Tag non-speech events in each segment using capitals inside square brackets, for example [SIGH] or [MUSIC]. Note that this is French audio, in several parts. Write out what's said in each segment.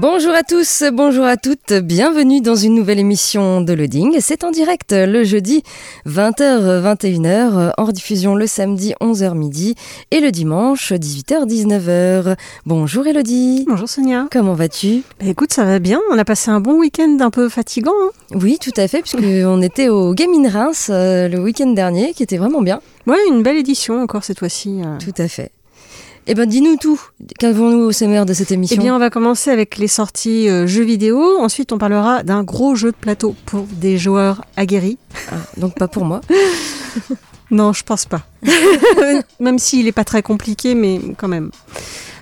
Bonjour à tous, bonjour à toutes, bienvenue dans une nouvelle émission de Loading. C'est en direct le jeudi 20h-21h, en diffusion le samedi 11h midi et le dimanche 18h-19h. Bonjour Elodie. Bonjour Sonia. Comment vas-tu? Bah Écoute, ça va bien, on a passé un bon week-end un peu fatigant. Hein oui, tout à fait, puisqu'on [LAUGHS] était au Game in Reims euh, le week-end dernier, qui était vraiment bien. Ouais, une belle édition encore cette fois-ci. Euh. Tout à fait. Eh ben, dis-nous tout. Qu'avons-nous au sommaire de cette émission Eh bien, on va commencer avec les sorties euh, jeux vidéo. Ensuite, on parlera d'un gros jeu de plateau pour des joueurs aguerris. Ah, donc pas pour moi. [LAUGHS] non, je pense pas. [LAUGHS] même s'il n'est pas très compliqué, mais quand même.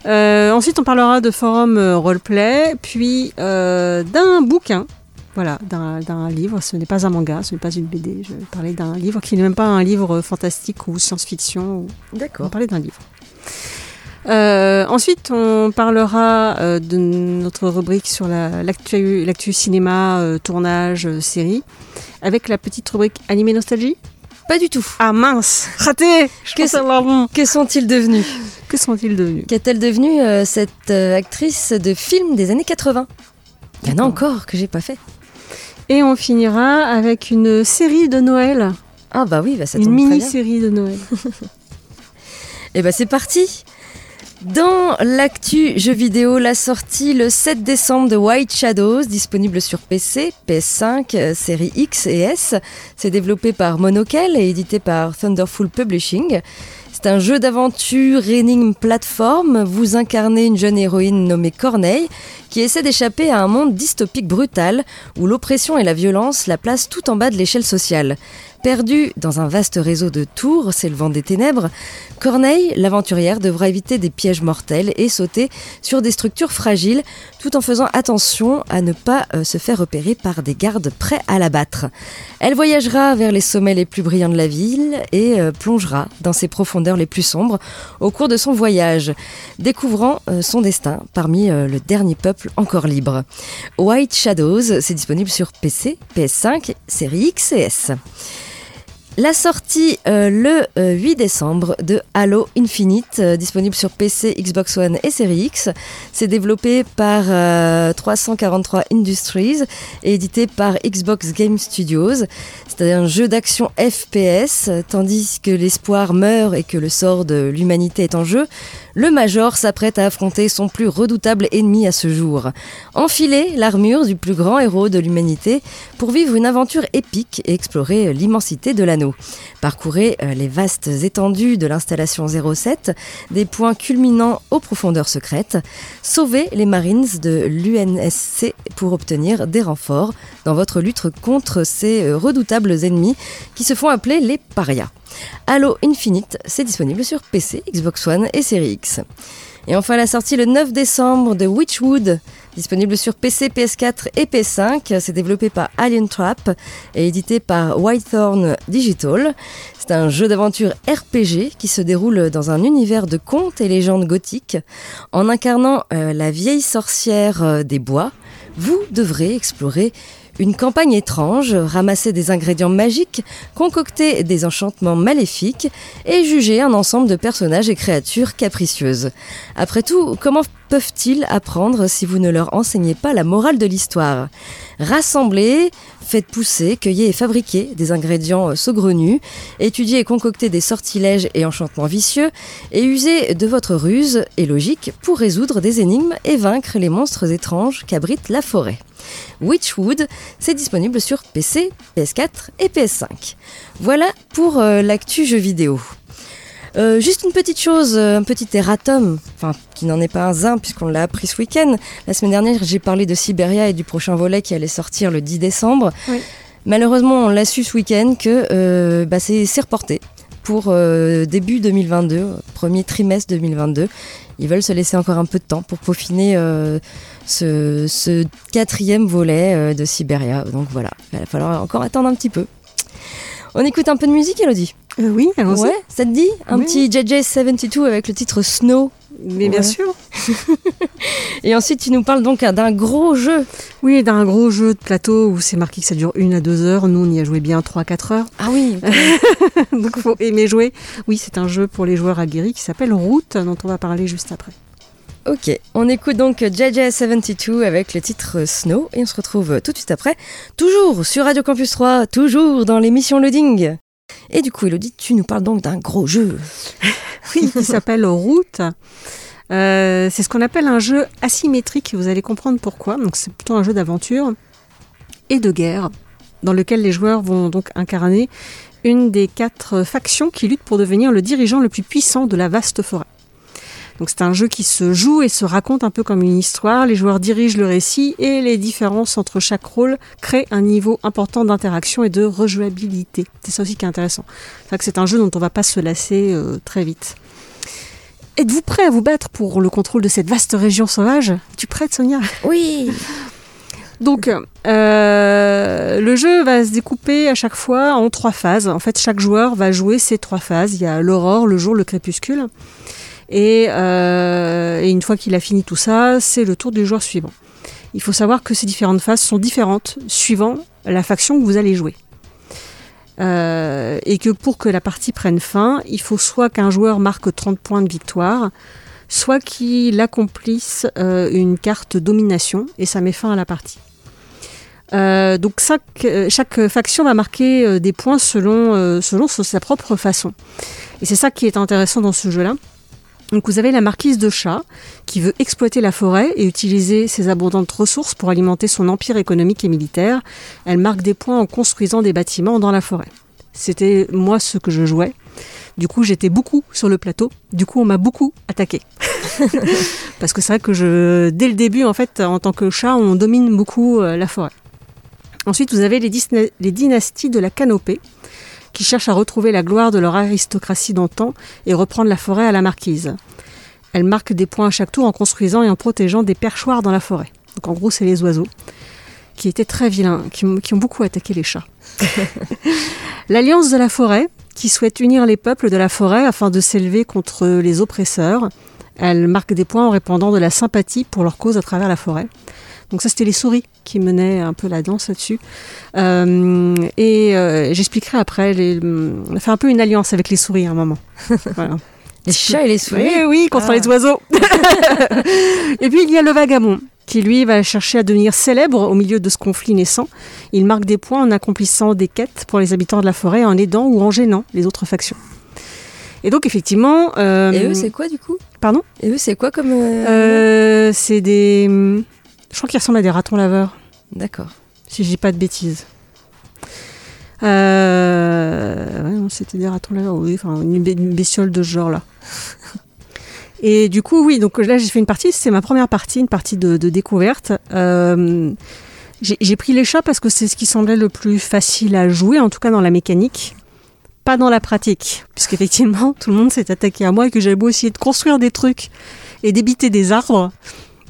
Euh, ensuite, on parlera de forum euh, roleplay, puis d'un bouquin voilà, d'un livre. Ce n'est pas un manga, ce n'est pas une BD. Je vais parler d'un livre qui n'est même pas un livre fantastique ou science-fiction. D'accord. On va parler d'un livre. Euh, ensuite, on parlera euh, de notre rubrique sur l'actu la, cinéma, euh, tournage, série, avec la petite rubrique animé nostalgie. Pas du tout. Ah mince, raté. Que, que sont-ils devenus Que sont-ils devenus Qu'est-elle devenue cette actrice de film des années 80 Il y en a encore que j'ai pas fait. Et on finira avec une série de Noël. Ah bah oui, bah ça Une mini-série de Noël. Et [LAUGHS] eh bah c'est parti dans l'actu jeu vidéo, la sortie le 7 décembre de White Shadows, disponible sur PC, PS5, euh, série X et S. C'est développé par Monokel et édité par Thunderful Publishing. C'est un jeu d'aventure énigme plateforme. Vous incarnez une jeune héroïne nommée Corneille qui essaie d'échapper à un monde dystopique brutal où l'oppression et la violence la placent tout en bas de l'échelle sociale. Perdue dans un vaste réseau de tours s'élevant des ténèbres, Corneille, l'aventurière, devra éviter des pièges mortels et sauter sur des structures fragiles tout en faisant attention à ne pas euh, se faire repérer par des gardes prêts à l'abattre. Elle voyagera vers les sommets les plus brillants de la ville et euh, plongera dans ses profondeurs les plus sombres au cours de son voyage, découvrant euh, son destin parmi le dernier peuple encore libre. White Shadows, c'est disponible sur PC, PS5, série X et S. La sortie euh, le 8 euh, décembre de Halo Infinite, euh, disponible sur PC, Xbox One et Series X. C'est développé par 343 Industries et édité par Xbox Game Studios. C'est un jeu d'action FPS, tandis que l'espoir meurt et que le sort de l'humanité est en jeu le Major s'apprête à affronter son plus redoutable ennemi à ce jour. Enfiler l'armure du plus grand héros de l'humanité pour vivre une aventure épique et explorer l'immensité de l'anneau. Parcourez euh, les vastes étendues de l'installation 07, des points culminants aux profondeurs secrètes. Sauvez les Marines de l'UNSC pour obtenir des renforts dans votre lutte contre ces euh, redoutables ennemis qui se font appeler les parias. Halo Infinite, c'est disponible sur PC, Xbox One et Series X. Et enfin la sortie le 9 décembre de Witchwood, disponible sur PC, PS4 et PS5. C'est développé par Alien Trap et édité par Whitethorn Digital. C'est un jeu d'aventure RPG qui se déroule dans un univers de contes et légendes gothiques. En incarnant euh, la vieille sorcière euh, des bois, vous devrez explorer une campagne étrange, ramasser des ingrédients magiques, concocter des enchantements maléfiques et juger un ensemble de personnages et créatures capricieuses. Après tout, comment peuvent-ils apprendre si vous ne leur enseignez pas la morale de l'histoire? Rassemblez, faites pousser, cueillez et fabriquez des ingrédients saugrenus, étudiez et concoctez des sortilèges et enchantements vicieux, et usez de votre ruse et logique pour résoudre des énigmes et vaincre les monstres étranges qu'abrite la forêt. Witchwood, c'est disponible sur PC, PS4 et PS5. Voilà pour euh, l'actu jeu vidéo. Euh, juste une petite chose, euh, un petit erratum, enfin qui n'en est pas un zin puisqu'on l'a appris ce week-end. La semaine dernière, j'ai parlé de Siberia et du prochain volet qui allait sortir le 10 décembre. Malheureusement, on l'a su ce week-end que euh, bah, c'est reporté pour euh, début 2022, premier trimestre 2022. Ils veulent se laisser encore un peu de temps pour peaufiner euh, ce, ce quatrième volet de Siberia. Donc voilà, il va falloir encore attendre un petit peu. On écoute un peu de musique, Elodie? Euh, oui, allons-y. Ouais, ça te dit Un Oui. petit JJ72 avec le titre Snow. Mais bien sûr. [LAUGHS] Et ensuite, tu nous parles donc d'un gros jeu. Oui, d'un gros jeu de plateau où c'est marqué que ça dure une à deux heures. Nous, on y a joué bien 3-4 heures. Ah oui, [LAUGHS] Donc, faut aimer jouer. Oui, c'est un jeu pour les joueurs aguerris qui s'appelle Route, dont on va parler juste après. ok. On écoute donc JJ72 avec le titre Snow et on se retrouve tout de suite après, toujours sur Radio Campus 3, toujours dans l'émission Loading. Et du coup, Elodie, tu nous parles donc d'un gros jeu. [LAUGHS] Qui s'appelle Route. Euh, c'est ce qu'on appelle un jeu asymétrique. Vous allez comprendre pourquoi. Donc, c'est plutôt un jeu d'aventure et de guerre, dans lequel les joueurs vont donc incarner une des quatre factions qui luttent pour devenir le dirigeant le plus puissant de la vaste forêt. Donc c'est un jeu qui se joue et se raconte un peu comme une histoire. Les joueurs dirigent le récit et les différences entre chaque rôle créent un niveau important d'interaction et de rejouabilité. C'est ça aussi qui est intéressant. C'est que c'est un jeu dont on va pas se lasser euh, très vite. Êtes-vous prêt à vous battre pour le contrôle de cette vaste région sauvage? Tu prête, Sonia? Oui donc, euh, le jeu va se découper à chaque fois en trois phases. En fait, chaque joueur va jouer ces trois phases. Il y a l'aurore, le jour, le crépuscule. Et, euh, et une fois qu'il a fini tout ça, c'est le tour du joueur suivant. Il faut savoir que ces différentes phases sont différentes suivant la faction que vous allez jouer. Euh, et que pour que la partie prenne fin, il faut soit qu'un joueur marque 30 points de victoire, soit qu'il accomplisse euh, une carte domination, et ça met fin à la partie. Donc chaque, faction va marquer des points selon sa propre façon. Et c'est ça qui est intéressant dans ce jeu-là. Donc vous avez la marquise de chat qui veut exploiter la forêt et utiliser ses abondantes ressources pour alimenter son empire économique et militaire. Elle marque des points en construisant des bâtiments dans la forêt. C'était moi ce que je jouais. Du coup, j'étais beaucoup sur le plateau. Du coup, on m'a beaucoup attaqué. [LAUGHS] Parce que c'est vrai que je, dès le début, en fait, en tant que chat, on domine beaucoup euh, la forêt. Ensuite, vous avez les, les dynasties de la canopée qui cherchent à retrouver la gloire de leur aristocratie d'antan et reprendre la forêt à la marquise. Elles marquent des points à chaque tour en construisant et en protégeant des perchoirs dans la forêt. Donc en gros, c'est les oiseaux qui étaient très vilains, qui, ont- qui ont beaucoup attaqué les chats. [LAUGHS] L'Alliance de la forêt, qui souhaite unir les peuples de la forêt afin de s'élever contre les oppresseurs. Elle marque des points en répandant de la sympathie pour leur cause à travers la forêt. Donc ça, c'était les souris qui menaient un peu la danse là-dessus. Euh, et euh, j'expliquerai après. Les, on a fait un peu une alliance avec les souris à un moment. [LAUGHS] Voilà. Les chats et les souris Oui, oui, contre Ah. les oiseaux. [LAUGHS] [LAUGHS] et puis il y a le vagabond qui lui va chercher à devenir célèbre au milieu de ce conflit naissant. Il marque des points en accomplissant des quêtes pour les habitants de la forêt, en aidant ou en gênant les autres factions. Et donc effectivement... euh, Et eux, c'est quoi du coup? Pardon? Et eux, c'est quoi comme. euh, Euh, C'est des... Je crois qu'ils ressemblent à des ratons laveurs, D'accord. si je dis pas de bêtises. Euh... ouais, c'était des ratons laveurs, oui, enfin une, bestiole de ce genre-là. [LAUGHS] Et du coup, oui, donc là j'ai fait une partie, c'est ma première partie, une partie de, de découverte. Euh, j'ai j'ai pris les chats parce que c'est ce qui semblait le plus facile à jouer, en tout cas dans la mécanique, pas dans la pratique, puisqu'effectivement [LAUGHS] tout le monde s'est attaqué à moi et que j'avais beau essayer de construire des trucs et d'ébiter des arbres.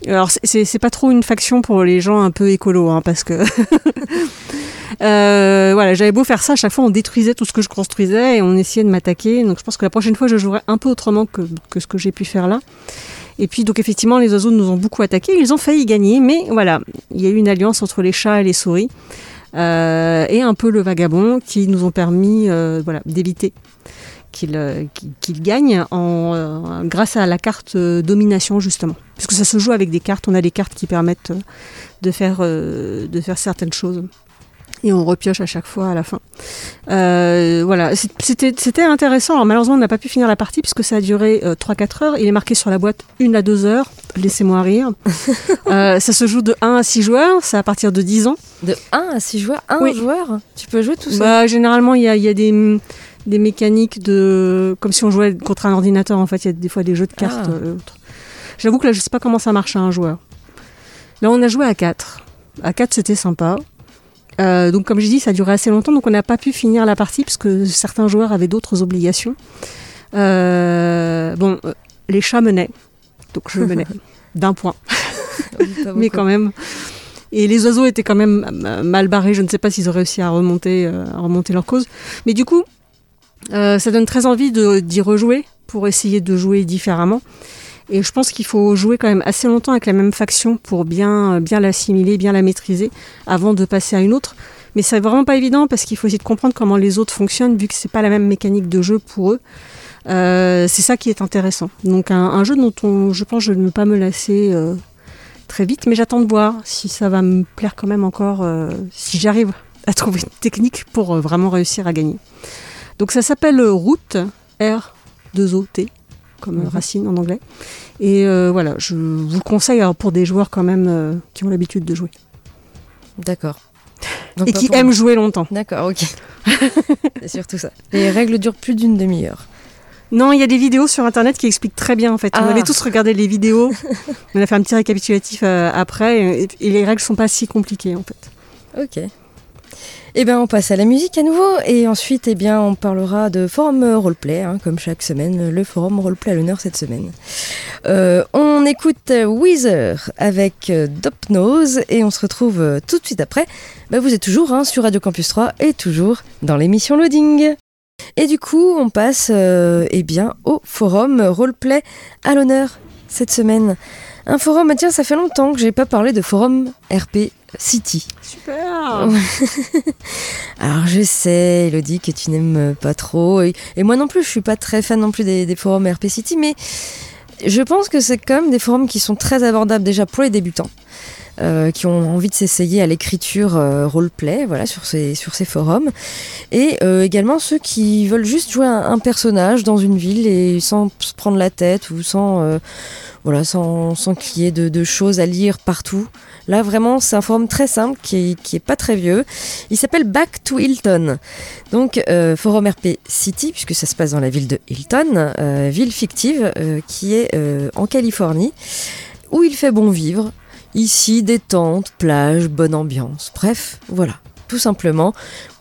Alors c'est- pas trop une faction pour les gens un peu écolos, hein, parce que [LAUGHS] Euh, voilà, j'avais beau faire ça, à chaque fois on détruisait tout ce que je construisais et on essayait de m'attaquer. Donc je pense que la prochaine fois je jouerai un peu autrement que, que ce que j'ai pu faire là. Et puis donc effectivement les oiseaux nous ont beaucoup attaqués, ils ont failli gagner, mais voilà, il y a eu une alliance entre les chats et les souris. euh, et un peu le vagabond qui nous ont permis euh, voilà, d'éviter qu'ils euh, qu'ils gagnent en, euh, grâce à la carte euh, domination justement. Puisque ça se joue avec des cartes, on a des cartes qui permettent de faire, de faire certaines choses. Et on repioche à chaque fois à la fin. Euh, voilà, c'était intéressant. Alors malheureusement, on n'a pas pu finir la partie puisque ça a duré euh, 3-4 heures. Il est marqué sur la boîte 1 à 2 heures. Laissez-moi rire. [LAUGHS] Euh, ça se joue de 1 à 6 joueurs. C'est à partir de 10 ans. De 1 à 6 joueurs? Un Oui. joueur? Tu peux jouer tout seul? Bah, généralement, il y a, il y a des, des mécaniques de. Comme si on jouait contre un ordinateur, en fait. Il y a des fois des jeux de cartes. Ah. euh. J'avoue que là, je sais pas comment ça marche à un joueur. Là, on a joué à 4. À 4, c'était sympa. Euh, donc comme j'ai dit, ça a duré assez longtemps, donc on n'a pas pu finir la partie parce que certains joueurs avaient d'autres obligations. Euh, bon, les chats menaient, donc je menais [LAUGHS] d'un point, [LAUGHS] mais quand même. Et les oiseaux étaient quand même mal barrés. Je ne sais pas s'ils ont réussi à remonter, euh, à remonter leur cause. Mais du coup, euh, ça donne très envie d'y rejouer pour essayer de jouer différemment. Et je pense qu'il faut jouer quand même assez longtemps avec la même faction pour bien, bien l'assimiler, bien la maîtriser avant de passer à une autre. Mais c'est vraiment pas évident parce qu'il faut essayer de comprendre comment les autres fonctionnent vu que c'est pas la même mécanique de jeu pour eux. Euh, c'est ça qui est intéressant. Donc un, jeu dont on, je pense je ne vais pas me lasser euh, très vite, mais j'attends de voir si ça va me plaire quand même encore, euh, si j'arrive à trouver une technique pour euh, vraiment réussir à gagner. Donc ça s'appelle euh, Route, R2OT, comme euh, Mhm. racine en anglais. Et euh, voilà, je vous le conseille alors, pour des joueurs quand même euh, qui ont l'habitude de jouer. D'accord. Et qui aiment moi. jouer longtemps. D'accord, ok. [LAUGHS] c'est surtout ça. Les règles durent plus d'une demi-heure. Non, il y a des vidéos sur internet qui expliquent très bien en fait. On Ah. avait tous regardé les vidéos. [LAUGHS] on a fait un petit récapitulatif euh, après et, et les règles sont pas si compliquées en fait. Ok. Eh bien, on passe à la musique à nouveau et ensuite, eh bien, on parlera de forum roleplay, hein, comme chaque semaine, le forum roleplay à l'honneur cette semaine. Euh, on écoute Weezer avec euh, Dopnose et on se retrouve euh, tout de suite après. Bah, vous êtes toujours hein, sur Radio Campus 3 et toujours dans l'émission Loading. Et du coup, on passe eh bien, au forum roleplay à l'honneur cette semaine. Un forum, tiens, ça fait longtemps que j'ai pas parlé de forum RP City. Super. [LAUGHS] Alors je sais, Elodie, que tu n'aimes pas trop, et, et moi non plus, je suis pas très fan non plus des, des forums RP City, mais je pense que c'est quand même des forums qui sont très abordables déjà pour les débutants. Euh, qui ont envie de s'essayer à l'écriture euh, roleplay, voilà, sur ces, sur ces forums, et euh, également ceux qui veulent juste jouer un, personnage dans une ville et sans se prendre la tête ou sans, voilà, sans, sans qu'il y ait de, choses à lire partout. Là, vraiment, c'est un forum très simple qui est, qui est pas très vieux. Il s'appelle Back to Hilton. Donc, forum RP City, puisque ça se passe dans la ville de Hilton, ville fictive qui est en Californie, où il fait bon vivre. Ici, détente, plage, bonne ambiance. Bref, voilà. Tout simplement,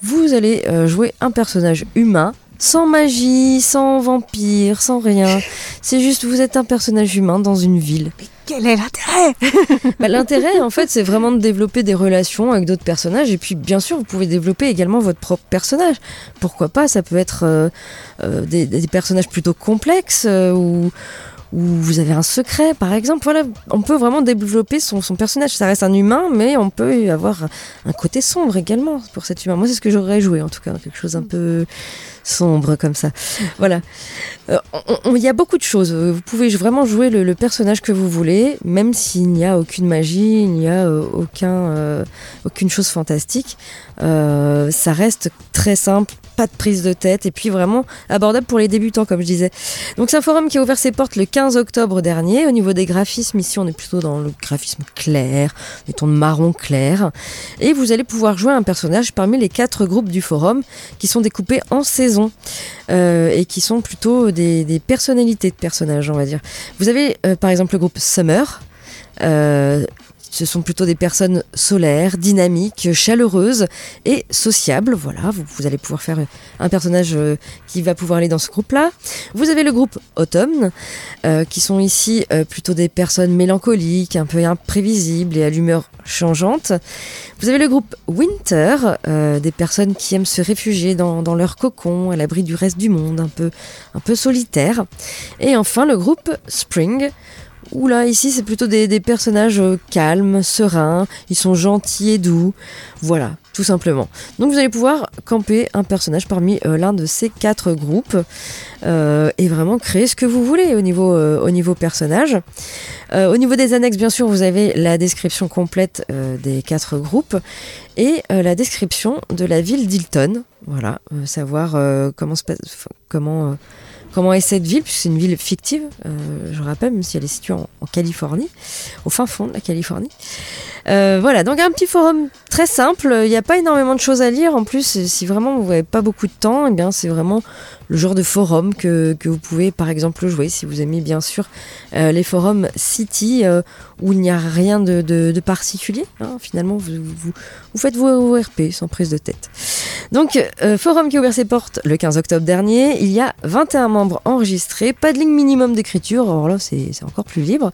vous allez euh, jouer un personnage humain. Sans magie, sans vampire, sans rien. C'est juste, vous êtes un personnage humain dans une ville. Quel est l'intérêt? [LAUGHS] Bah, L'intérêt, en fait, c'est vraiment de développer des relations avec d'autres personnages. Et puis, bien sûr, vous pouvez développer également votre propre personnage. Pourquoi pas? Ça peut être euh, euh, des, des personnages plutôt complexes euh, ou où vous avez un secret, par exemple. Voilà, on peut vraiment développer son, son personnage. Ça reste un humain, mais on peut avoir un côté sombre également pour cet humain. Moi, c'est ce que j'aurais joué, en tout cas, quelque chose un peu sombre comme ça. Voilà. Euh, Il y a beaucoup de choses. Euh, Vous pouvez vraiment jouer le, le personnage que vous voulez, même s'il n'y a aucune magie, il n'y a euh, aucun, euh, aucune chose fantastique. Ça reste très simple, pas de prise de tête, et puis vraiment abordable pour les débutants, comme je disais. Donc c'est un forum qui a ouvert ses portes le 15 octobre dernier. Au niveau des graphismes, ici on est plutôt dans le graphisme clair, des tons marron clair. Et vous allez pouvoir jouer un personnage parmi les quatre groupes du forum qui sont découpés en saisons euh, et qui sont plutôt des, des personnalités de personnages, on va dire. Vous avez euh, par exemple le groupe Summer. Euh, ce sont plutôt des personnes solaires, dynamiques, chaleureuses et sociables. Voilà, vous, allez pouvoir faire un personnage euh, qui va pouvoir aller dans ce groupe-là. Vous avez le groupe Autumn, euh, qui sont ici euh, plutôt des personnes mélancoliques, un peu imprévisibles et à l'humeur changeante. Vous avez le groupe Winter, des personnes qui aiment se réfugier dans, dans leur cocon, à l'abri du reste du monde, un peu, un peu solitaire. Et enfin le groupe Spring, où là, ici, c'est plutôt des, personnages euh, calmes, sereins, ils sont gentils et doux. Voilà, tout simplement. Donc vous allez pouvoir camper un personnage parmi euh, l'un de ces quatre groupes euh, et vraiment créer ce que vous voulez au niveau, au niveau personnage. Au niveau des annexes, bien sûr, vous avez la description complète des quatre groupes et la description de la ville d'Hilton. Voilà, savoir comment se passe, comment, comment est cette ville, puisque c'est une ville fictive, euh, je rappelle, même si elle est située en, Californie, au fin fond de la Californie. Euh, voilà, donc un petit forum très simple, il n'y a pas énormément de choses à lire, en plus, si vraiment vous n'avez pas beaucoup de temps, eh bien c'est vraiment le genre de forum que, vous pouvez par exemple jouer si vous aimez bien sûr euh, les forums City euh, où il n'y a rien de, particulier. Hein. finalement, vous, vous, vous, faites vos RP sans prise de tête. Donc, euh, forum qui a ouvert ses portes le 15 octobre dernier. Il y a 21 membres enregistrés, pas de ligne minimum d'écriture, alors là c'est encore plus libre.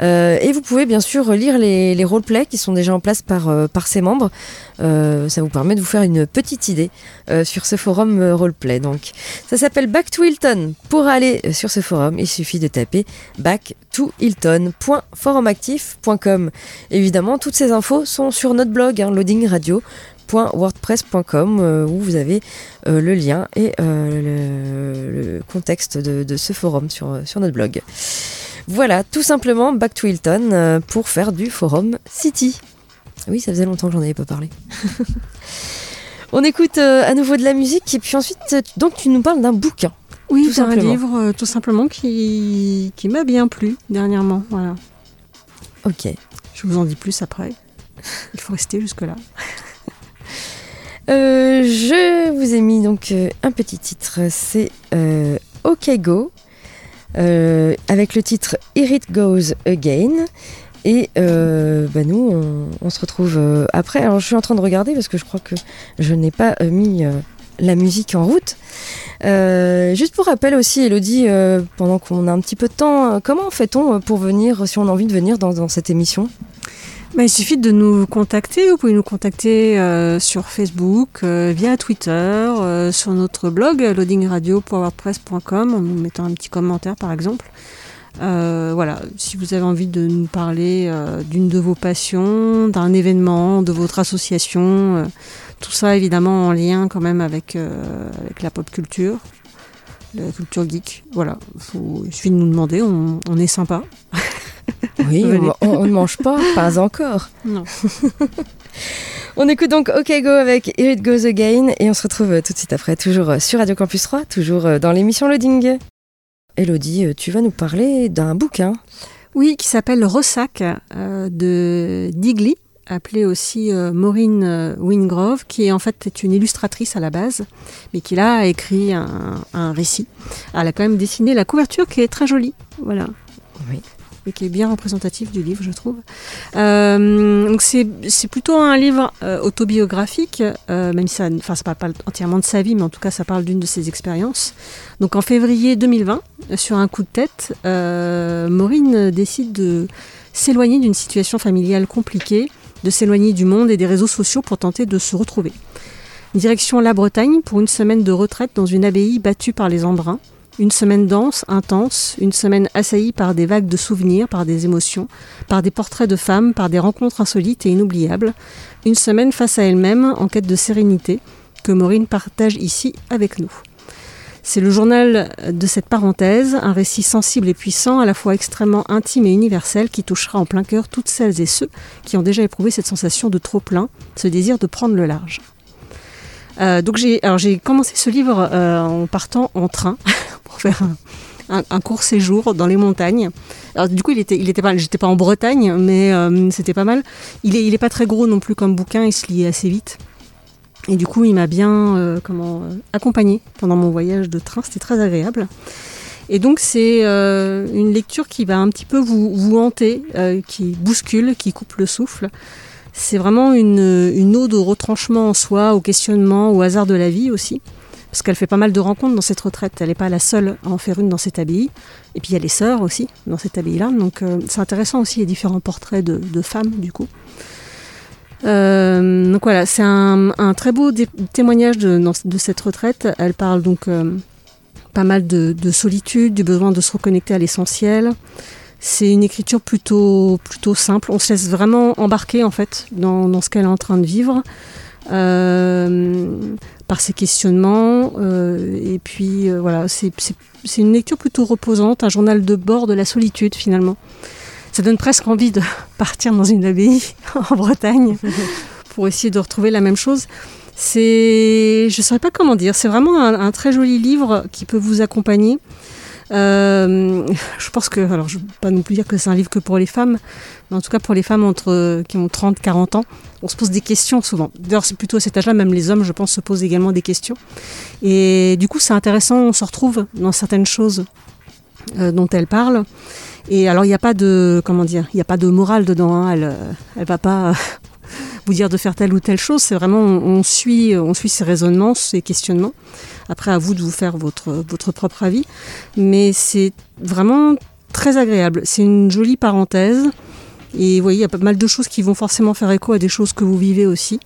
et vous pouvez bien sûr lire les, les roleplays qui sont déjà en place par, par ces membres. Ça vous permet de vous faire une petite idée sur ce forum roleplay. Donc, ça s'appelle Back to Hilton. Pour aller sur ce forum, il suffit de taper back to hilton.forumactif.com. Évidemment, toutes ces infos sont sur notre blog, hein, loadingradio.wordpress.com, euh, où vous avez euh, le lien et euh, le, contexte de, ce forum sur, sur notre blog. Voilà, tout simplement Back to Hilton pour faire du forum City. Oui, ça faisait longtemps que j'en avais pas parlé. [LAUGHS] On écoute euh, à nouveau de la musique et puis ensuite, euh, donc tu nous parles d'un bouquin. Oui, c'est un livre euh, tout simplement qui, qui m'a bien plu dernièrement. Voilà. Ok. Je vous en dis plus après. Il faut rester jusque-là. [LAUGHS] je vous ai mis donc un petit titre, c'est OK Go, avec le titre Here It Goes Again. Et euh, bah nous, on, se retrouve euh, après. Alors, je suis en train de regarder parce que je crois que je n'ai pas euh, mis la musique en route. juste pour rappel aussi, Elodie, pendant qu'on a un petit peu de temps, comment fait-on pour venir, si on a envie de venir dans, cette émission? Bah, il suffit de nous contacter. Vous pouvez nous contacter sur Facebook, via Twitter, sur notre blog loadingradio.wordpress.com en nous mettant un petit commentaire par exemple. Euh, voilà, si vous avez envie de nous parler euh, d'une de vos passions, d'un événement, de votre association, euh, tout ça évidemment en lien quand même avec, avec la pop culture, la culture geek. Voilà, il suffit de nous demander, on, est sympa. [LAUGHS] Oui, on, ne mange pas, pas encore. Non. [LAUGHS] On écoute donc OK Go avec Here It Goes Again et on se retrouve tout de suite après, toujours sur Radio Campus 3, toujours dans l'émission Loading. Elodie, euh, tu vas nous parler d'un bouquin. Oui, qui s'appelle Rossac euh, de Digli, appelée aussi euh, Maureen Wingrove, qui est en fait est une illustratrice à la base, mais qui là a écrit un, un récit. Elle a quand même dessiné la couverture qui est très jolie. Voilà. Oui qui est bien représentatif du livre, je trouve. Euh, donc c'est, plutôt un livre euh, autobiographique, euh, même si ça ne parle pas entièrement de sa vie, mais en tout cas ça parle d'une de ses expériences. Donc en février 2020, sur un coup de tête, Maureen décide de s'éloigner d'une situation familiale compliquée, de s'éloigner du monde et des réseaux sociaux pour tenter de se retrouver. Direction la Bretagne pour une semaine de retraite dans une abbaye battue par les embruns. Une semaine dense, intense, une semaine assaillie par des vagues de souvenirs, par des émotions, par des portraits de femmes, par des rencontres insolites et inoubliables. Une semaine face à elle-même, en quête de sérénité, que Maureen partage ici avec nous. C'est le journal de cette parenthèse, un récit sensible et puissant, à la fois extrêmement intime et universel, qui touchera en plein cœur toutes celles et ceux qui ont déjà éprouvé cette sensation de trop plein, ce désir de prendre le large. Euh, donc j'ai alors j'ai commencé ce livre euh, en partant en train [LAUGHS] pour faire un, court séjour dans les montagnes. Alors du coup il était il pas j'étais pas en Bretagne mais euh, c'était pas mal. Il est il est pas très gros non plus comme bouquin, il se lit assez vite. Et du coup il m'a bien comment accompagné pendant mon voyage de train, c'était très agréable. Et donc c'est une lecture qui va un petit peu vous, vous hanter, qui bouscule, qui coupe le souffle. C'est vraiment une, ode au retranchement en soi, au questionnement, au hasard de la vie aussi. Parce qu'elle fait pas mal de rencontres dans cette retraite. Elle n'est pas la seule à en faire une dans cette abbaye. Et puis il y a les sœurs aussi dans cette abbaye-là. Donc euh, c'est intéressant aussi les différents portraits de, femmes du coup. Euh, donc voilà, c'est un, très beau témoignage de, cette retraite. Elle parle donc euh, pas mal de, solitude, du besoin de se reconnecter à l'essentiel, c'est une écriture plutôt, plutôt simple. On se laisse vraiment embarquer en fait dans, dans ce qu'elle est en train de vivre. Euh, par ses questionnements. Euh, et puis euh, voilà, c'est une lecture plutôt reposante, un journal de bord de la solitude finalement. Ça donne presque envie de [LAUGHS] partir dans une abbaye [LAUGHS] en Bretagne [LAUGHS] pour essayer de retrouver la même chose. C'est, je ne saurais pas comment dire, c'est vraiment un, un, très joli livre qui peut vous accompagner. Euh, je pense que, alors je ne veux pas non plus dire que c'est un livre que pour les femmes, mais en tout cas pour les femmes entre, qui ont 30-40 ans, on se pose des questions souvent. D'ailleurs, c'est plutôt à cet âge-là, même les hommes, je pense, se posent également des questions. Et du coup, c'est intéressant, on se retrouve dans certaines choses euh, dont elle parle. Et alors, il n'y a pas de, comment dire, il n'y a pas de morale dedans. Hein. Elle, elle va pas vous dire de faire telle ou telle chose. C'est vraiment, on, suit, on suit ses raisonnements, ses questionnements. Après, à vous de vous faire votre, votre propre avis. Mais c'est vraiment très agréable. C'est une jolie parenthèse. Et vous voyez, il y a pas mal de choses qui vont forcément faire écho à des choses que vous vivez aussi.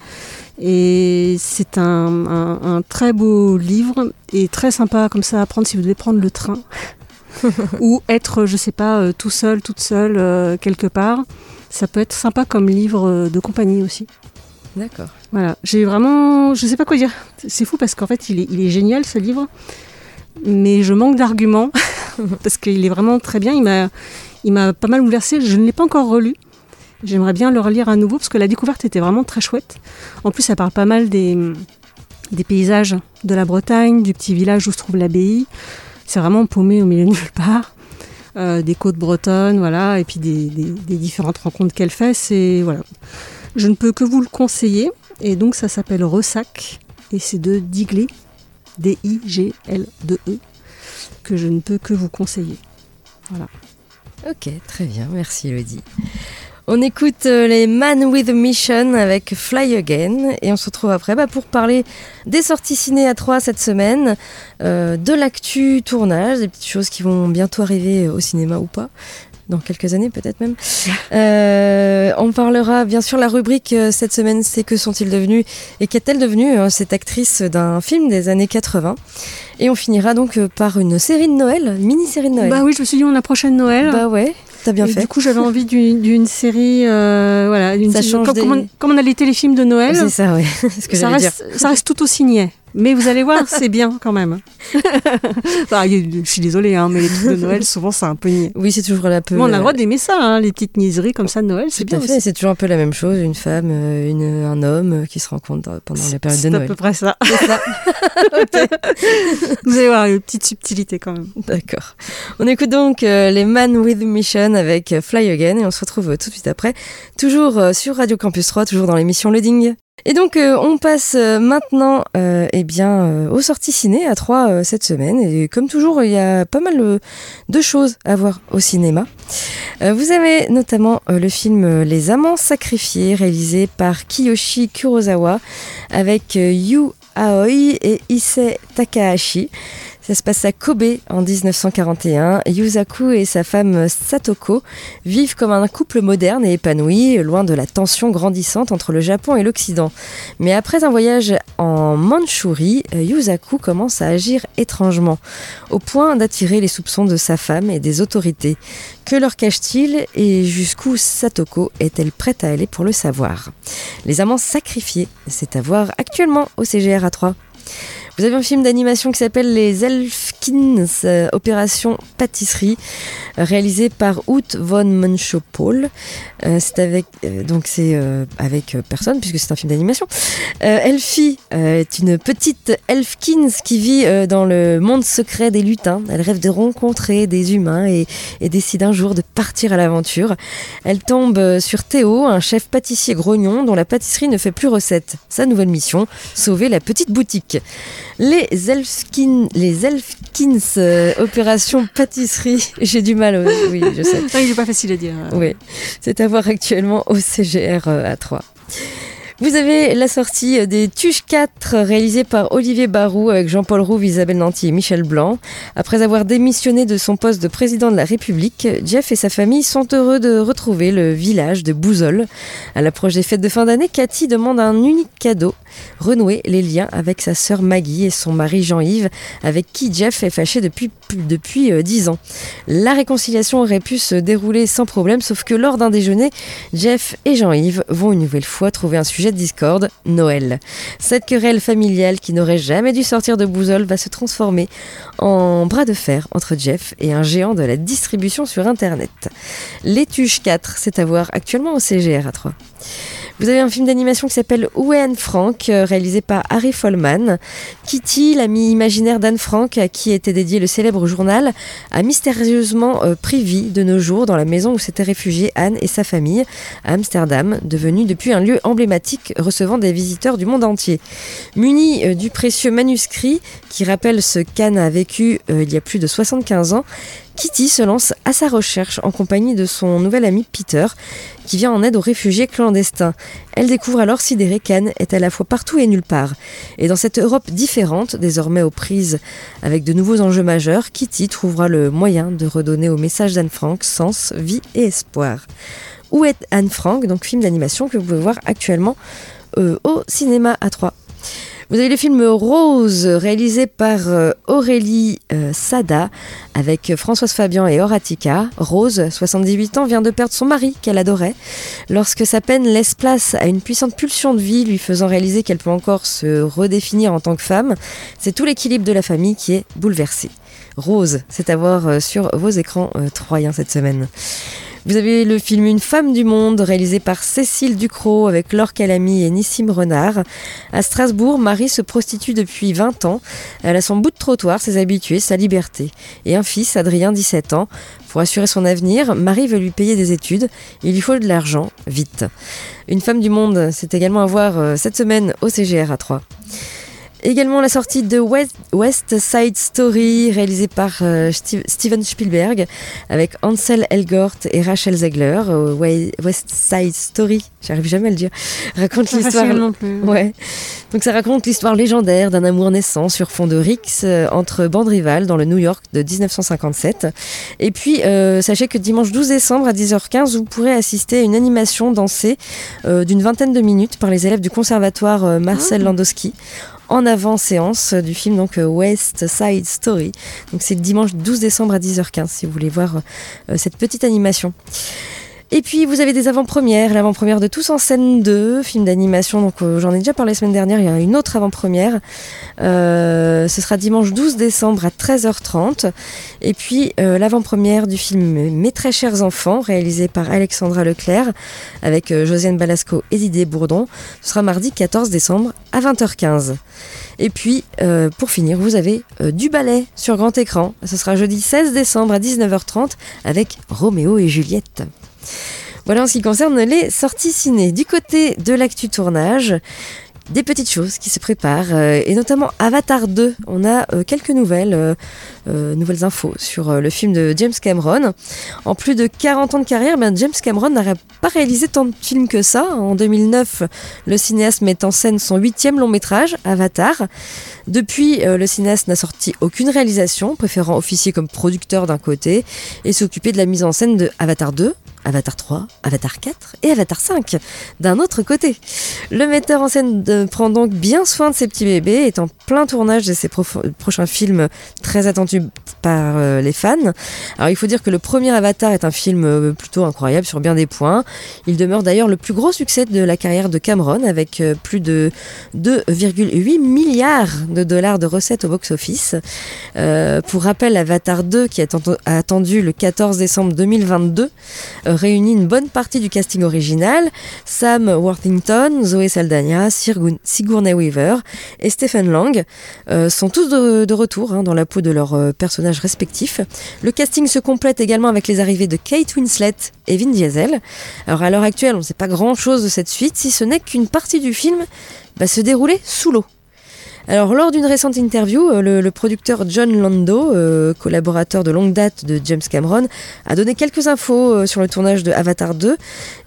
Et c'est un, un, très beau livre et très sympa comme ça à prendre si vous devez prendre le train. [LAUGHS] ou être, je sais pas, euh, tout seul, toute seule, euh, quelque part. Ça peut être sympa comme livre euh, de compagnie aussi. D'accord. Voilà, j'ai vraiment, je sais pas quoi dire. C'est fou parce qu'en fait, il est, il est, génial ce livre, mais je manque d'arguments [LAUGHS] parce qu'il est vraiment très bien. Il m'a, il m'a pas mal bouleversé. Je ne l'ai pas encore relu. J'aimerais bien le relire à nouveau parce que la découverte était vraiment très chouette. En plus, ça parle pas mal des, des paysages de la Bretagne, du petit village où se trouve l'abbaye. C'est vraiment paumé au milieu de nulle part. Euh, des côtes bretonnes, voilà, et puis des, différentes rencontres qu'elle fait. C'est voilà, je ne peux que vous le conseiller. Et donc ça s'appelle Ressac et c'est de Digley, D-I-G-L-2-E, que je ne peux que vous conseiller. Voilà. Ok, très bien, merci Elodie. On écoute euh, les Man with a Mission avec Fly Again et on se retrouve après bah, pour parler des sorties ciné à 3 cette semaine, euh, de l'actu tournage, des petites choses qui vont bientôt arriver au cinéma ou pas, dans quelques années peut-être même. [LAUGHS] Euh, on parlera bien sûr la rubrique cette semaine c'est que sont-ils devenus et qu'est-elle devenue cette actrice d'un film des années 80 et on finira donc par une série de Noël, mini-série de Noël. Bah oui, je me suis dit on approche de Noël. Bah ouais bien fait. Du coup, j'avais envie d'une série, euh, voilà, d'une comme, comme, on a les téléfilms de Noël. C'est ça, oui. [LAUGHS] que ça, reste, ça reste tout aussi niais. Mais vous allez voir, c'est bien quand même. je suis désolée, hein, mais les trucs de Noël, souvent, c'est un peu niais. Oui, c'est toujours un peu. on a le droit d'aimer ça, hein, les petites niaiseries comme ça de Noël, c'est bien. fait, c'est toujours un peu la même chose, une femme, euh, une, un homme qui se rencontrent pendant la période de Noël. C'est à peu près ça. [LAUGHS] ça. [LAUGHS] Vous allez voir, une petite subtilité quand même. D'accord. On écoute donc euh, les Man with Mission avec Fly Again et on se retrouve tout de suite après, toujours euh, sur Radio Campus 3, toujours dans l'émission Loading. Et donc euh, on passe euh, maintenant euh, eh bien aux sorties ciné à trois cette semaine et comme toujours il y a pas mal de choses à voir au cinéma. vous avez notamment le film Les Amants sacrifiés réalisé par Kiyoshi Kurosawa avec Yu Aoi et Issei Takahashi. Ça se passe à Kobe en 1941. Yuzaku et sa femme Satoko vivent comme un couple moderne et épanoui, loin de la tension grandissante entre le Japon et l'Occident. Mais après un voyage en Mandchourie, Yuzaku commence à agir étrangement, au point d'attirer les soupçons de sa femme et des autorités. Que leur cache-t-il et jusqu'où Satoko est-elle prête à aller pour le savoir? Les amants sacrifiés, c'est à voir actuellement au CGR A3. Vous avez un film d'animation qui s'appelle Les Elfkins, euh, Opération Pâtisserie, euh, réalisé par Hout von Munchopol. Euh, c'est avec donc c'est avec personne puisque c'est un film d'animation. Elfie est une petite Elfkins qui vit dans le monde secret des lutins. Elle rêve de rencontrer des humains et décide un jour de partir à l'aventure. Elle tombe sur Théo, un chef pâtissier grognon dont la pâtisserie ne fait plus recette. Sa nouvelle mission, sauver la petite boutique. Les Elfkins, les Elfkins euh, opération pâtisserie. [LAUGHS] J'ai du mal, oui, je sais. il n'est pas facile à dire. Oui, c'est à voir actuellement au CGR euh, A3. Vous avez la sortie des Tuches 4 réalisée par Olivier Barou avec Jean-Paul Rouve, Isabelle Nanty et Michel Blanc. Après avoir démissionné de son poste de président de la République, Jeff et sa famille sont heureux de retrouver le village de Bouzol. À l'approche des fêtes de fin d'année, Cathy demande un unique cadeau, renouer les liens avec sa sœur Maggie et son mari Jean-Yves, avec qui Jeff est fâché depuis depuis euh, 10 ans. La réconciliation aurait pu se dérouler sans problème, sauf que lors d'un déjeuner, Jeff et Jean-Yves vont une nouvelle fois trouver un sujet discorde, Noël. Cette querelle familiale qui n'aurait jamais dû sortir de Bouzol va se transformer en bras de fer entre Jeff et un géant de la distribution sur Internet. L'étuche 4, c'est à voir actuellement au CGR à 3. Vous avez un film d'animation qui s'appelle Où est Anne Frank, euh, réalisé par Harry Follman. Kitty, l'ami imaginaire d'Anne Frank, à qui était dédié le célèbre journal, a mystérieusement euh, pris vie de nos jours dans la maison où s'étaient réfugiée Anne et sa famille, à Amsterdam, devenu depuis un lieu emblématique recevant des visiteurs du monde entier. Muni euh, du précieux manuscrit qui rappelle ce qu'Anne a vécu il y a plus de 75 ans, Kitty se lance à sa recherche en compagnie de son nouvel ami Peter, qui vient en aide aux réfugiés clandestins. Elle découvre alors sidérée qu'Anne est à la fois partout et nulle part. Et dans cette Europe différente, désormais aux prises avec de nouveaux enjeux majeurs, Kitty trouvera le moyen de redonner au message d'Anne Frank sens, vie et espoir. Où est Anne Frank? Donc film d'animation que vous pouvez voir actuellement euh, au cinéma à 3. Vous avez le film Rose, réalisé par euh, Aurélie euh, Sada, avec Françoise Fabian et Horatica. Rose, 78 ans, vient de perdre son mari qu'elle adorait. Lorsque sa peine laisse place à une puissante pulsion de vie, lui faisant réaliser qu'elle peut encore se redéfinir en tant que femme, c'est tout l'équilibre de la famille qui est bouleversé. Rose, c'est à voir euh, sur vos écrans troyens cette semaine. Vous avez le film Une femme du monde, réalisé par Cécile Ducrot avec Laure Calamy et Nissim Renard. À Strasbourg, Marie se prostitue depuis 20 ans. Elle a son bout de trottoir, ses habitués, sa liberté. Et un fils, Adrien, 17 ans. Pour assurer son avenir, Marie veut lui payer des études. Il lui faut de l'argent, vite. Une femme du monde, c'est également à voir euh, cette semaine au CGR à 3. Également la sortie de West, West Side Story, réalisée par euh, Steve, Steven Spielberg, avec Ansel Elgort et Rachel Zegler. Euh, West Side Story, j'arrive jamais à le dire, raconte l'histoire. Ouais. Donc ça raconte l'histoire légendaire d'un amour naissant sur fond de rix euh, entre bandes rivales dans le New York de 1957. Et puis sachez que dimanche 12 décembre à 10h15, vous pourrez assister à une animation dansée d'une vingtaine de minutes par les élèves du conservatoire Marcel Ah. Landowski en avant-séance du film donc euh, West Side Story. Donc c'est le dimanche 12 décembre à 10h15 si vous voulez voir euh, cette petite animation. Et puis vous avez des avant-premières, l'avant-première de Tous en scène 2, film d'animation, donc euh, j'en ai déjà parlé la semaine dernière, il y a une autre avant-première. Euh, ce sera dimanche 12 décembre à 13h30. Et puis euh, l'avant-première du film Mes très chers enfants, réalisé par Alexandra Leclerc, avec Josiane Balasco et Didier Bourdon. Ce sera mardi 14 décembre à 20h15. Et puis, pour finir, vous avez du ballet sur grand écran. Ce sera jeudi 16 décembre à 19h30 avec Roméo et Juliette. Voilà en ce qui concerne les sorties ciné. Du côté de l'actu tournage, des petites choses qui se préparent, euh, et notamment Avatar 2. On a euh, quelques nouvelles, euh, nouvelles infos sur le film de James Cameron. En plus de 40 ans de carrière, ben, James Cameron n'aurait pas réalisé tant de films que ça. En 2009, le cinéaste met en scène son huitième long métrage, Avatar. Depuis, le cinéaste n'a sorti aucune réalisation, préférant officier comme producteur d'un côté et s'occuper de la mise en scène de Avatar 2, Avatar 3, Avatar 4 et Avatar 5 d'un autre côté. Le metteur en scène prend donc bien soin de ses petits bébés, est en plein tournage de ses prochains films très attendus par euh, les fans. Alors il faut dire que le premier Avatar est un film euh, plutôt incroyable sur bien des points. Il demeure d'ailleurs le plus gros succès de la carrière de Cameron avec euh, plus de 2,8 milliards de dollars de recettes au box-office. Pour rappel, Avatar 2, qui est attendu le 14 décembre 2022, euh, réunit une bonne partie du casting original. Sam Worthington, Zoé Saldana, Sigour- Sigourney Weaver et Stephen Lang sont tous de, retour hein, dans la peau de leurs euh, respectifs. Le casting se complète également avec les arrivées de Kate Winslet et Vin Diesel. Alors à l'heure actuelle, on ne sait pas grand-chose de cette suite, si ce n'est qu'une partie du film va se dérouler sous l'eau. Alors, lors d'une récente interview, euh, le, producteur John Lando, euh, collaborateur de longue date de James Cameron, a donné quelques infos euh, sur le tournage de Avatar 2.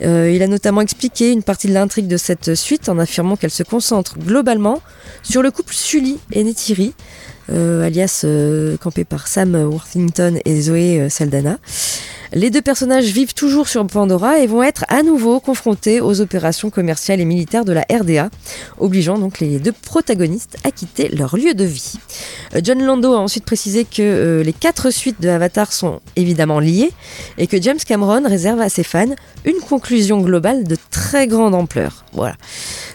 Euh, il a notamment expliqué une partie de l'intrigue de cette suite en affirmant qu'elle se concentre globalement sur le couple Sully et Neytiri, alias euh, campé par Sam Worthington et Zoé euh, Saldana. Les deux personnages vivent toujours sur Pandora et vont être à nouveau confrontés aux opérations commerciales et militaires de la RDA, obligeant donc les deux protagonistes à quitter leur lieu de vie. Euh, John Lando a ensuite précisé que euh, les quatre suites de Avatar sont évidemment liées et que James Cameron réserve à ses fans une conclusion globale de très grande ampleur. Voilà.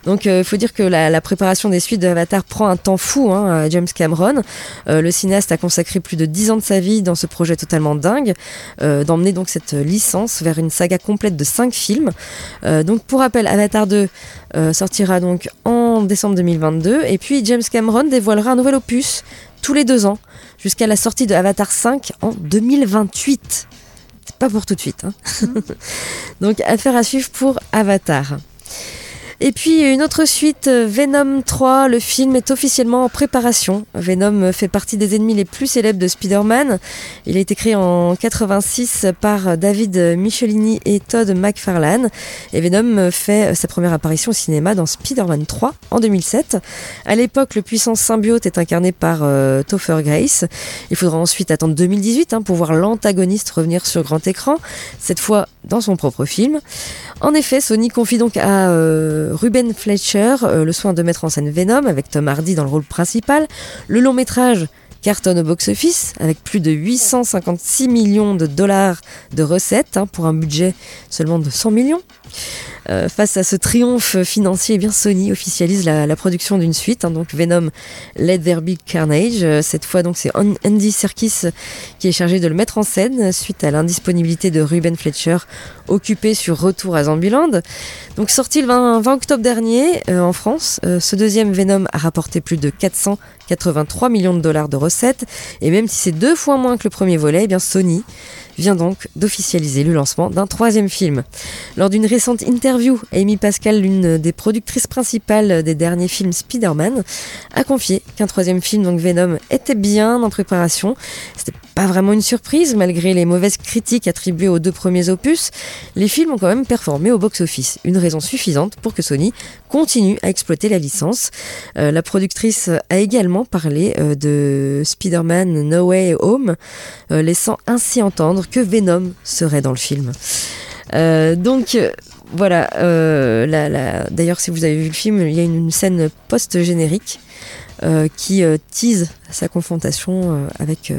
Donc il faut dire que la, préparation des suites de Avatar prend un temps fou hein, à James Cameron. le cinéaste a consacré plus de 10 ans de sa vie dans ce projet totalement dingue, d'emmener donc cette licence vers une saga complète de 5 films. donc pour rappel, Avatar 2 sortira donc en décembre 2022 et puis James Cameron dévoilera un nouvel opus tous les deux ans jusqu'à la sortie de Avatar 5 en 2028. C'est pas pour tout de suite. Hein. [LAUGHS] Donc affaire à suivre pour Avatar. Et puis une autre suite, euh, Venom 3, le film est officiellement en préparation. Venom fait partie des ennemis les plus célèbres de Spider-Man. Il a été créé en 86 par David Michelini et Todd McFarlane. Et Venom fait sa première apparition au cinéma dans Spider-Man 3 en 2007. À l'époque, le puissant symbiote est incarné par euh, Topher Grace. Il faudra ensuite attendre 2018 hein, pour voir l'antagoniste revenir sur grand écran, cette fois dans son propre film. En effet, Sony confie donc à euh, Ruben Fletcher euh, le soin de mettre en scène Venom avec Tom Hardy dans le rôle principal. Le long métrage cartonne au box-office avec plus de 856 millions de dollars de recettes hein, pour un budget seulement de 100 millions. Euh, face à ce triomphe financier, eh Sony officialise la, production d'une suite, hein, donc Venom Let There Be Carnage. Euh, cette fois, donc c'est Andy Serkis qui est chargé de le mettre en scène suite à l'indisponibilité de Ruben Fletcher, occupé sur Retour à Zombieland. Donc sorti le 20, octobre dernier euh, en France, ce deuxième Venom a rapporté plus de 483 millions de dollars de recettes, et même si c'est deux fois moins que le premier volet, eh bien Sony vient donc d'officialiser le lancement d'un troisième film. Lors d'une récente interview, Amy Pascal, l'une des productrices principales des derniers films Spider-Man, a confié qu'un troisième film, donc Venom, était bien en préparation. Pas vraiment une surprise, malgré les mauvaises critiques attribuées aux deux premiers opus, les films ont quand même performé au box-office. Une raison suffisante pour que Sony continue à exploiter la licence. Euh, la productrice a également parlé euh, de Spider-Man No Way Home, euh, laissant ainsi entendre que Venom serait dans le film. donc voilà, d'ailleurs si vous avez vu le film, il y a une scène post-générique qui tease sa confrontation avec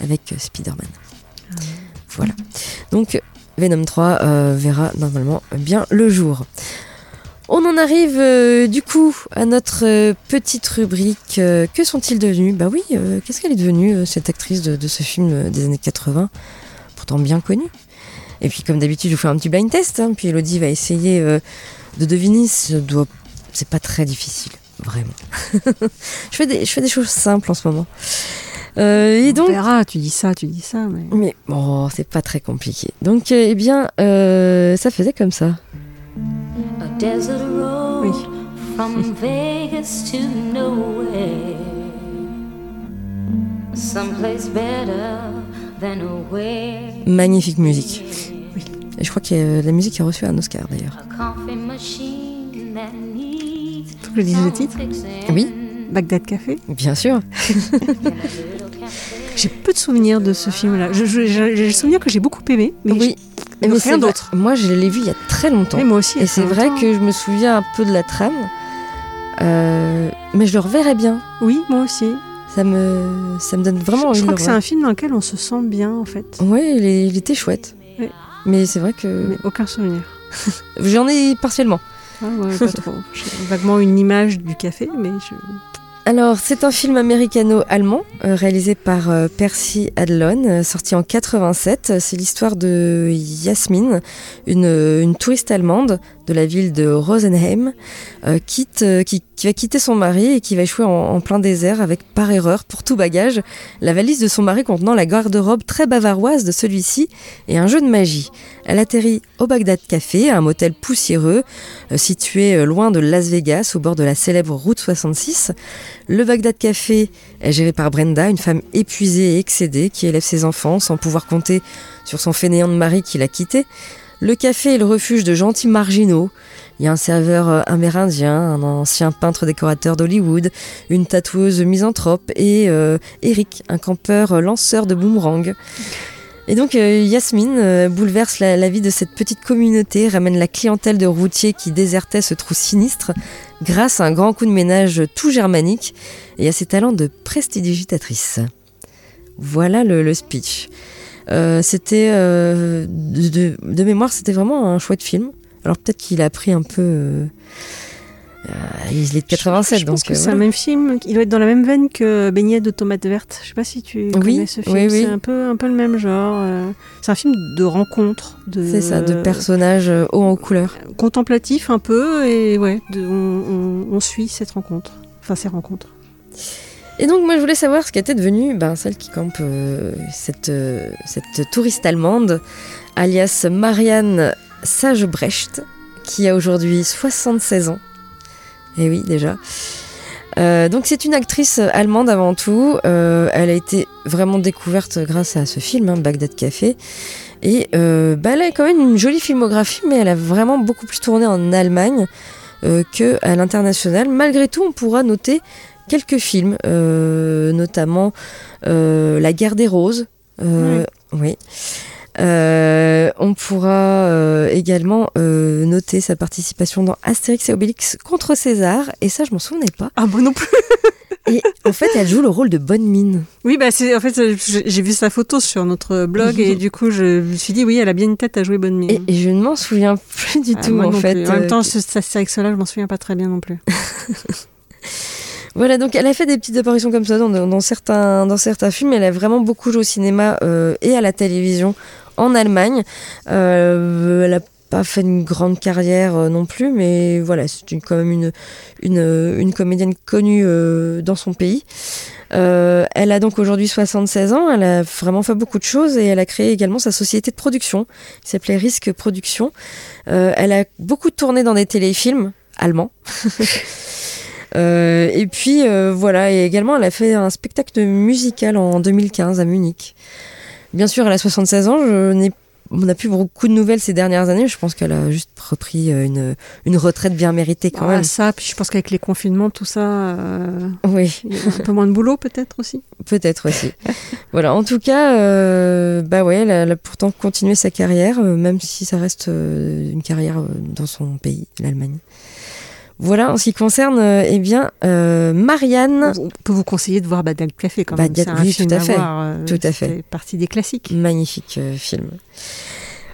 avec euh, Spider-Man. Voilà. Donc Venom 3 euh, verra normalement bien le jour. On en arrive euh, du coup à notre petite rubrique Que sont-ils devenus? Bah oui, qu'est-ce qu'elle est devenue cette actrice de, ce film des années 80, pourtant bien connue? Et puis comme d'habitude, je vous fais un petit blind test, hein, puis Elodie va essayer de deviner. C'est pas très difficile, vraiment. [LAUGHS] je, fais des, je fais des choses simples en ce moment. Euh, et donc, On tu dis ça, tu dis ça. Mais, mais bon, c'est pas très compliqué. Donc, euh, eh bien, euh, ça faisait comme ça. Oui. From [LAUGHS] Vegas to nowhere. Someplace better than Magnifique musique. Oui. Et je crois que la musique a reçu un Oscar d'ailleurs. Faut que je dise le titre Oui. Bagdad Café Bien sûr. [LAUGHS] J'ai peu de souvenirs de ce film-là. J'ai le souvenir que j'ai beaucoup aimé, mais oui. Mais rien d'autre. Moi, je l'ai vu il y a très longtemps. Et moi aussi. Et c'est vrai que je me souviens un peu de la trame. Euh, mais je le reverrai bien. Oui, moi aussi. Ça me, ça me donne vraiment envie je crois que c'est un film dans lequel on se sent bien, en fait. Oui, il, était chouette. Mais c'est vrai que. Mais aucun souvenir. J'en ai partiellement. Ah. J'ai vaguement une image du café, mais je. Alors, c'est un film américano-allemand euh, réalisé par euh, Percy Adlon, euh, sorti en 87. C'est l'histoire de Yasmine, une, touriste allemande de la ville de Rosenheim, quitte, qui, va quitter son mari et qui va échouer en, plein désert avec par erreur, pour tout bagage, la valise de son mari contenant la garde-robe très bavaroise de celui-ci et un jeu de magie. Elle atterrit au Bagdad Café, un motel poussiéreux situé loin de Las Vegas, au bord de la célèbre route 66. Le Bagdad Café est géré par Brenda, une femme épuisée et excédée qui élève ses enfants sans pouvoir compter sur son fainéant de mari qui l'a quitté. Le café est le refuge de gentils marginaux. Il y a un serveur euh, amérindien, un ancien peintre décorateur d'Hollywood, une tatoueuse misanthrope et euh, Eric, un campeur euh, lanceur de boomerang. Et donc Yasmine bouleverse la, la, vie de cette petite communauté, ramène la clientèle de routiers qui désertaient ce trou sinistre grâce à un grand coup de ménage tout germanique et à ses talents de prestidigitatrice. Voilà le, speech. Euh, c'était euh, de, mémoire, c'était vraiment un chouette film. Alors peut-être qu'il a pris un peu, euh, Euh, il est de 87, je, je donc. pense que euh, c'est voilà. un même film. Il doit être dans la même veine que Beignet de tomates vertes. Je sais pas si tu connais ce film. oui, oui. C'est un peu, un peu le même genre. C'est un film de rencontre. De, C'est ça, de personnages hauts en couleur. Contemplatif un peu. Et ouais, de- on, on- on suit cette rencontre. Enfin, ces rencontres. Et donc, moi, je voulais savoir ce qu'était devenue ben, celle qui campe euh, cette, euh, cette touriste allemande, alias Marianne Sagebrecht, qui a aujourd'hui 76 ans. Et oui, déjà. Euh, donc, c'est une actrice allemande avant tout. Elle a été vraiment découverte grâce à ce film, hein, Bagdad Café. Et bah, elle a quand même une jolie filmographie, mais elle a vraiment beaucoup plus tourné en Allemagne qu'à l'international. Malgré tout, on pourra noter quelques films, euh, notamment euh, La guerre des roses. Euh, oui. Euh, on pourra euh, également euh, noter sa participation dans Astérix et Obélix contre César, et ça je m'en souvenais pas. Ah, moi non plus. [LAUGHS] Et en fait, elle joue le rôle de bonne mine. Oui, bah c'est en fait j'ai vu sa photo sur notre blog et du coup je me suis dit oui, elle a bien une tête à jouer bonne mine. Et, et je ne m'en souviens plus du Ah, tout moi en non fait. plus. En même temps, ce- ça c'est avec cela, je m'en souviens pas très bien non plus. [LAUGHS] Voilà, donc elle a fait des petites apparitions comme ça dans, certains, films. Elle a vraiment beaucoup joué au cinéma euh, et à la télévision en Allemagne. Euh, elle a pas fait une grande carrière euh, non plus, mais voilà, c'est quand même une, comédienne connue dans son pays. Elle a donc aujourd'hui 76 ans, elle a vraiment fait beaucoup de choses et elle a créé également sa société de production qui s'appelait Risque Production. Elle a beaucoup tourné dans des téléfilms allemands. [LAUGHS] Euh, et puis euh, voilà, et également elle a fait un spectacle musical en 2015 à Munich. Bien sûr, elle a 76 ans, je n'ai on n'a plus beaucoup de nouvelles ces dernières années. Je pense qu'elle a juste repris euh, une, une retraite bien méritée quand Ah, même. ça, puis je pense qu'avec les confinements, tout ça, euh, Oui, il y a un peu moins de boulot peut-être aussi. peut-être aussi. [LAUGHS] voilà, en tout cas, euh, bah ouais, elle a, elle a pourtant continué sa carrière, euh, même si ça reste une carrière dans son pays, l'Allemagne. Voilà, en ce qui concerne, euh, eh bien, euh, Marianne. On peut vous conseiller de voir Badal Café quand même. Un oui, film tout à à fait. voir, euh, Tout à fait. C'est partie des classiques. Magnifique euh, film.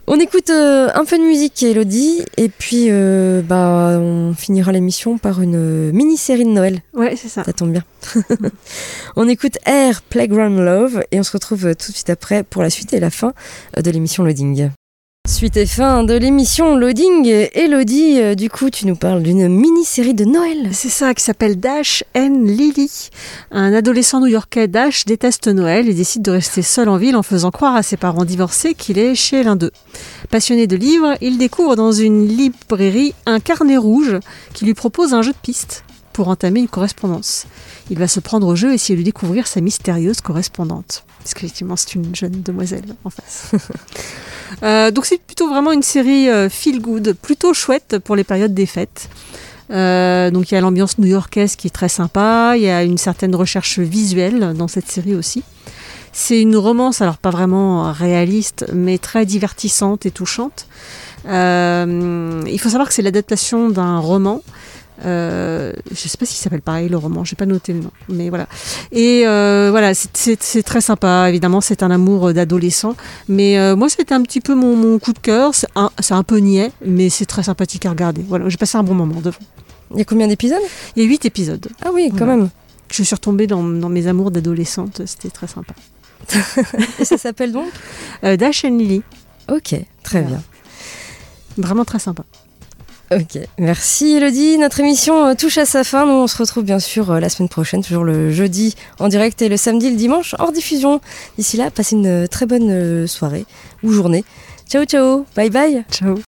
On écoute euh, un peu de musique, Elodie, et puis euh, bah, on finira l'émission par une euh, mini-série de Noël. Ouais, c'est ça. Ça tombe bien. [LAUGHS] on écoute Air Playground Love et on se retrouve euh, tout de suite après pour la suite et la fin euh, de l'émission Loading. Suite et fin de l'émission Loading. Elodie, euh, du coup, tu nous parles d'une mini-série de Noël. C'est ça qui s'appelle Dash and Lily. Un adolescent new-yorkais, Dash, déteste Noël et décide de rester seul en ville en faisant croire à ses parents divorcés qu'il est chez l'un d'eux. Passionné de livres, il découvre dans une librairie un carnet rouge qui lui propose un jeu de piste pour entamer une correspondance. Il va se prendre au jeu et essayer de découvrir sa mystérieuse correspondante. Parce qu'effectivement, c'est une jeune demoiselle en face. [LAUGHS] Euh, donc c'est plutôt vraiment une série euh, feel good, plutôt chouette pour les périodes des fêtes. Euh, donc il y a l'ambiance new-yorkaise qui est très sympa, il y a une certaine recherche visuelle dans cette série aussi. C'est une romance, alors pas vraiment réaliste, mais très divertissante et touchante. Il faut savoir que c'est l'adaptation d'un roman. Euh, je sais pas s'il s'appelle pareil le roman, j'ai pas noté le nom, mais voilà. Et euh, voilà, c'est- très sympa. Évidemment, c'est un amour d'adolescent, mais euh, moi c'était un petit peu mon, mon coup de cœur. C'est un, peu niais, mais c'est très sympathique à regarder. Voilà, j'ai passé un bon moment devant. Il y a combien d'épisodes? Il y a huit épisodes. Ah oui, quand Voilà. même. Je suis retombée dans, dans mes amours d'adolescente, c'était très sympa. [LAUGHS] Et ça s'appelle donc? Euh, Dash and Lily, Ok, très bien. vraiment très sympa. Ok, merci Elodie. Notre émission euh, touche à sa fin. Nous, on se retrouve bien sûr euh, la semaine prochaine, toujours le jeudi en direct et le samedi, le dimanche hors diffusion. D'ici là, passez une euh, très bonne soirée ou journée. Ciao, ciao, bye bye. Ciao.